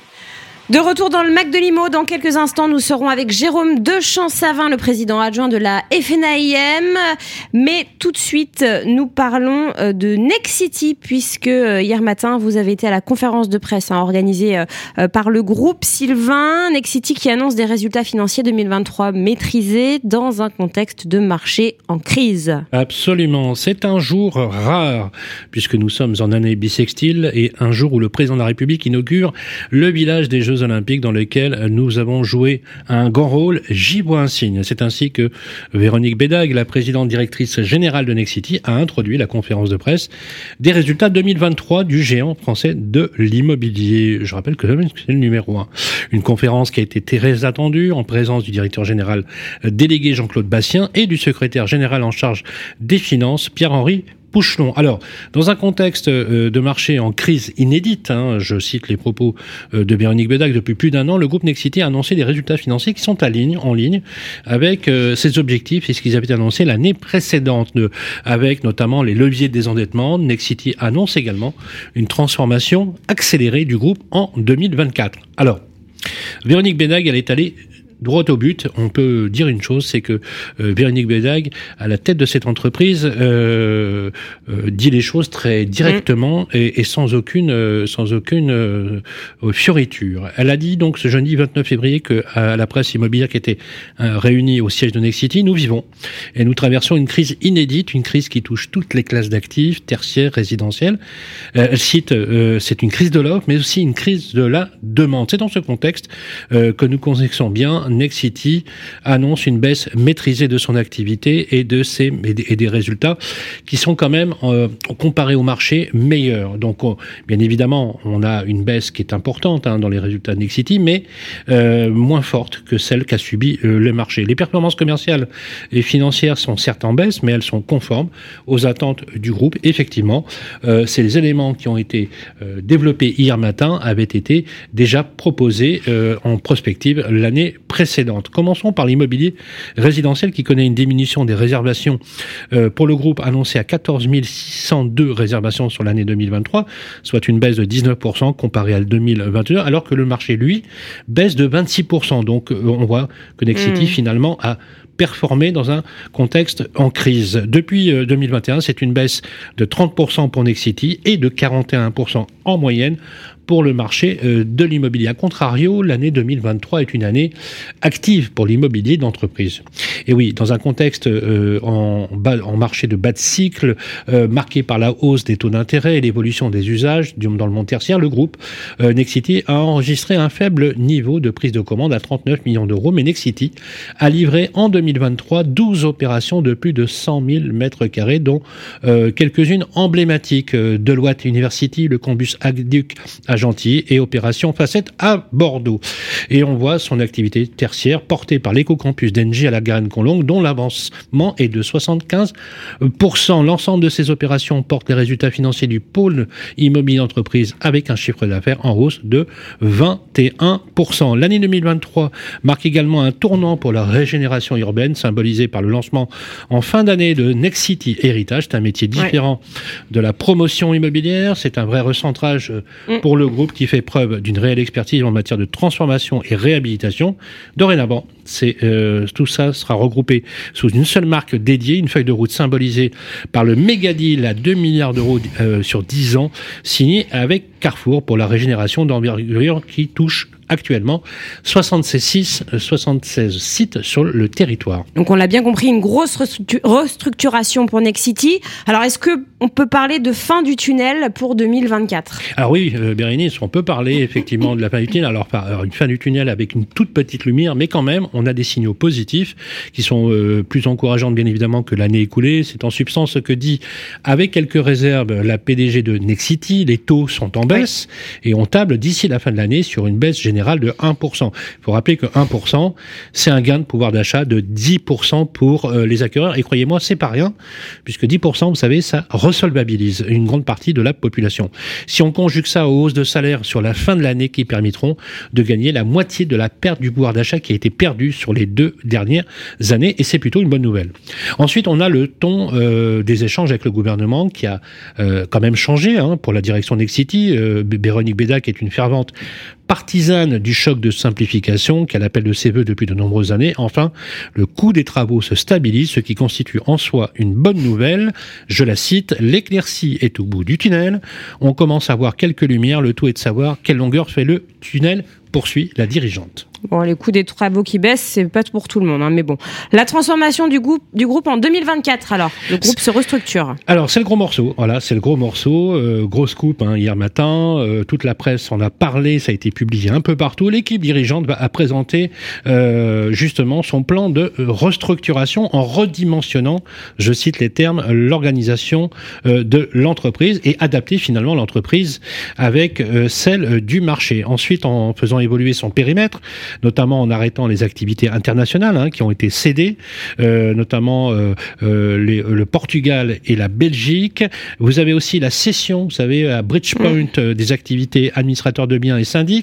De retour dans le Mac de Limo, dans quelques instants, nous serons avec Jérôme Dechamp-Savin, le président adjoint de la FNAIM. Mais tout de suite, nous parlons euh, de Nexity, puisque euh, hier matin, vous avez été à la conférence de presse hein, organisée euh, par le groupe Sylvain. Nexity qui annonce des résultats financiers 2023 maîtrisés dans un contexte de marché en crise. Absolument. C'est un jour rare, puisque nous sommes en année bissextile et un jour où le président de la République inaugure le village des Jeux olympiques dans lequel nous avons joué un grand rôle. J'y vois un signe. C'est ainsi que Véronique Bédag, la présidente directrice générale de Nexity, a introduit la conférence de presse des résultats 2023 du géant français de l'immobilier. Je rappelle que c'est le numéro un. Une conférence qui a été très attendue en présence du directeur général délégué Jean-Claude Bastien et du secrétaire général en charge des finances Pierre-Henri Pouchelon. Alors, dans un contexte euh, de marché en crise inédite, hein, je cite les propos euh, de Véronique Bedac, depuis plus d'un an, le groupe Nexity a annoncé des résultats financiers qui sont à en ligne avec euh, ses objectifs et ce qu'ils avaient annoncé l'année précédente, avec notamment les leviers de désendettement. Nexity annonce également une transformation accélérée du groupe en 2024. Alors, Véronique Bédag, elle est allée droit au but, on peut dire une chose, c'est que euh, Véronique Bédag, à la tête de cette entreprise, euh, euh, dit les choses très directement mm. et, et, sans aucune, sans aucune fioriture. Elle a dit donc ce jeudi 29 février que à la presse immobilière qui était réunie au siège de Nexity, nous vivons et nous traversons une crise inédite, une crise qui touche toutes les classes d'actifs, tertiaires, résidentielles. elle cite, c'est une crise de l'offre, mais aussi une crise de la demande. C'est dans ce contexte que nous connaissons bien Nexity annonce une baisse maîtrisée de son activité et de ses et des résultats qui sont quand même euh, comparés au marché meilleurs. Donc bien évidemment, on a une baisse qui est importante hein, dans les résultats de Nexity, mais euh, moins forte que celle qu'a subi euh, le marché. Les performances commerciales et financières sont certes en baisse, mais elles sont conformes aux attentes du groupe. Effectivement, ces éléments qui ont été développés hier matin avaient été déjà proposés en prospective l'année précédente précédentes. Commençons par l'immobilier résidentiel qui connaît une diminution des réservations euh, pour le groupe annoncé à 14 602 réservations sur l'année 2023, soit une baisse de 19% comparée à 2021, alors que le marché, lui, baisse de 26%. Donc euh, on voit que Nexity, mmh. finalement, a performé dans un contexte en crise. Depuis 2021, euh, c'est une baisse de 30% pour Nexity et de 41% en moyenne pour le marché euh, de l'immobilier. A contrario, l'année 2023 est une année active pour l'immobilier d'entreprise. Et oui, dans un contexte euh, en, marché de bas de cycle, euh, marqué par la hausse des taux d'intérêt et l'évolution des usages dans le monde tertiaire, le groupe Nexity a enregistré un faible niveau de prise de commande à 39 millions d'euros, mais Nexity a livré en 2023 12 opérations de plus de 100 000 mètres carrés, dont quelques-unes emblématiques. Deloitte University, le Combus Agduc à Gentilly et Opération Facette à Bordeaux. Et on voit son activité tertiaire portée par l'éco-campus d'Engie à la Garenne-Conlongue, dont l'avancement est de 75%. L'ensemble de ces opérations porte les résultats financiers du pôle immobilier d'entreprise avec un chiffre d'affaires en hausse de 21%. L'année 2023 marque également un tournant pour la régénération urbaine, symbolisé par le lancement en fin d'année de Next City Héritage. C'est un métier différent de la promotion immobilière. C'est un vrai recentrage mm. pour le groupe qui fait preuve d'une réelle expertise en matière de transformation et réhabilitation. Dorénavant, c'est euh, tout ça sera regroupé sous une seule marque dédiée, une feuille de route symbolisée par le méga deal à 2 milliards d'euros euh, sur 10 ans, signé avec Carrefour pour la régénération d'envergure qui touche actuellement 76, 76 sites sur le territoire. Donc on l'a bien compris, une grosse restructuration pour Nexity. Alors est-ce que on peut parler de fin du tunnel pour 2024 Alors oui, euh, Bérénice, on peut parler effectivement de la fin du tunnel. Alors, alors, une fin du tunnel avec une toute petite lumière, mais quand même, on a des signaux positifs qui sont euh, plus encourageants bien évidemment que l'année écoulée. C'est en substance ce que dit, avec quelques réserves, la PDG de Nexity. Les taux sont en baisse et on table d'ici la fin de l'année sur une baisse générale de 1%. Il faut rappeler que 1%, c'est un gain de pouvoir d'achat de 10% pour euh, les acquéreurs. Et croyez-moi, c'est pas rien, puisque 10%, vous savez, ça resolvabilise une grande partie de la population. Si on conjugue ça aux hausses de salaire sur la fin de l'année qui permettront de gagner la moitié de la perte du pouvoir d'achat qui a été perdue sur les deux dernières années, et c'est plutôt une bonne nouvelle. Ensuite, on a le ton euh, des échanges avec le gouvernement qui a euh, quand même changé hein, pour la direction Nexity. Euh, Véronique Béda, qui est une fervente partisane du choc de simplification qu'elle appelle de ses voeux depuis de nombreuses années. Enfin, le coût des travaux se stabilise, ce qui constitue en soi une bonne nouvelle. Je la cite, l'éclaircie est au bout du tunnel. On commence à voir quelques lumières. Le tout est de savoir quelle longueur fait le tunnel, poursuit la dirigeante. Bon, les coûts des travaux qui baissent, c'est pas pour tout le monde, hein, mais bon. La transformation du groupe, du groupe en 2024, alors, le groupe se restructure. Alors, c'est le gros morceau, voilà, c'est le gros morceau, euh, grosse coupe hein, hier matin, euh, toute la presse en a parlé, ça a été publié un peu partout. L'équipe dirigeante va présenter euh, justement son plan de restructuration en redimensionnant, je cite les termes, l'organisation euh, de l'entreprise et adapter finalement l'entreprise avec euh, celle du marché. Ensuite, en faisant évoluer son périmètre, notamment en arrêtant les activités internationales hein, qui ont été cédées, notamment les, le Portugal et la Belgique. Vous avez aussi la cession, vous savez, à Bridgepoint euh, des activités administrateurs de biens et syndics,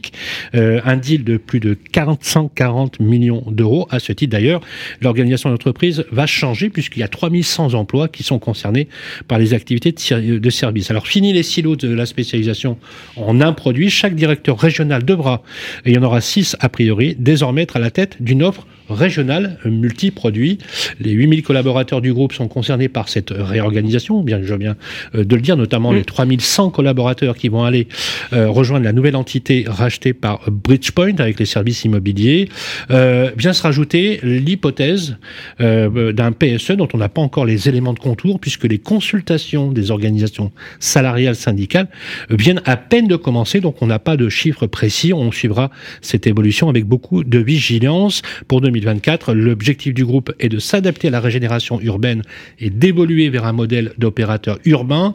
euh, un deal de plus de 440 millions d'euros. À ce titre d'ailleurs, l'organisation de l'entreprise va changer puisqu'il y a 3100 emplois qui sont concernés par les activités de, ser- de service. Alors fini les silos de la spécialisation en un produit, chaque directeur régional devra, et il y en aura six a priori, désormais être à la tête d'une offre régionale euh, multi-produits. Les 8000 collaborateurs du groupe sont concernés par cette réorganisation, bien que je viens euh, de le dire, notamment les 3100 collaborateurs qui vont aller euh, rejoindre la nouvelle entité rachetée par Bridgepoint avec les services immobiliers. Euh, vient se rajouter l'hypothèse euh, d'un PSE dont on n'a pas encore les éléments de contour puisque les consultations des organisations salariales syndicales euh, viennent à peine de commencer, donc on n'a pas de chiffres précis. On suivra cette évolution avec beaucoup de vigilance. Pour 2024, l'objectif du groupe est de s'adapter à la régénération urbaine et d'évoluer vers un modèle d'opérateur urbain.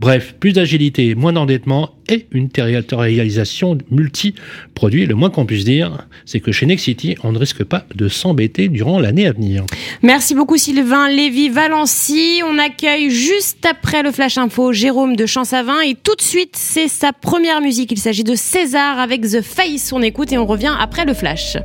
Bref, plus d'agilité, moins d'endettement et une territorialisation multi-produits. Le moins qu'on puisse dire, c'est que chez Nexity, on ne risque pas de s'embêter durant l'année à venir. Merci beaucoup Sylvain Lévy Valency. On accueille juste après le Flash Info Jérôme de Champsavin et tout de suite c'est sa première musique. Il s'agit de César avec The Face. On écoute et on revient après le Flash.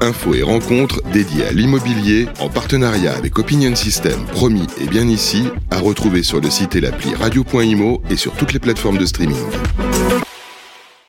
Info et rencontre dédiée à l'immobilier en partenariat avec Opinion System, promis et bien ici, à retrouver sur le site et l'appli radio.imo et sur toutes les plateformes de streaming.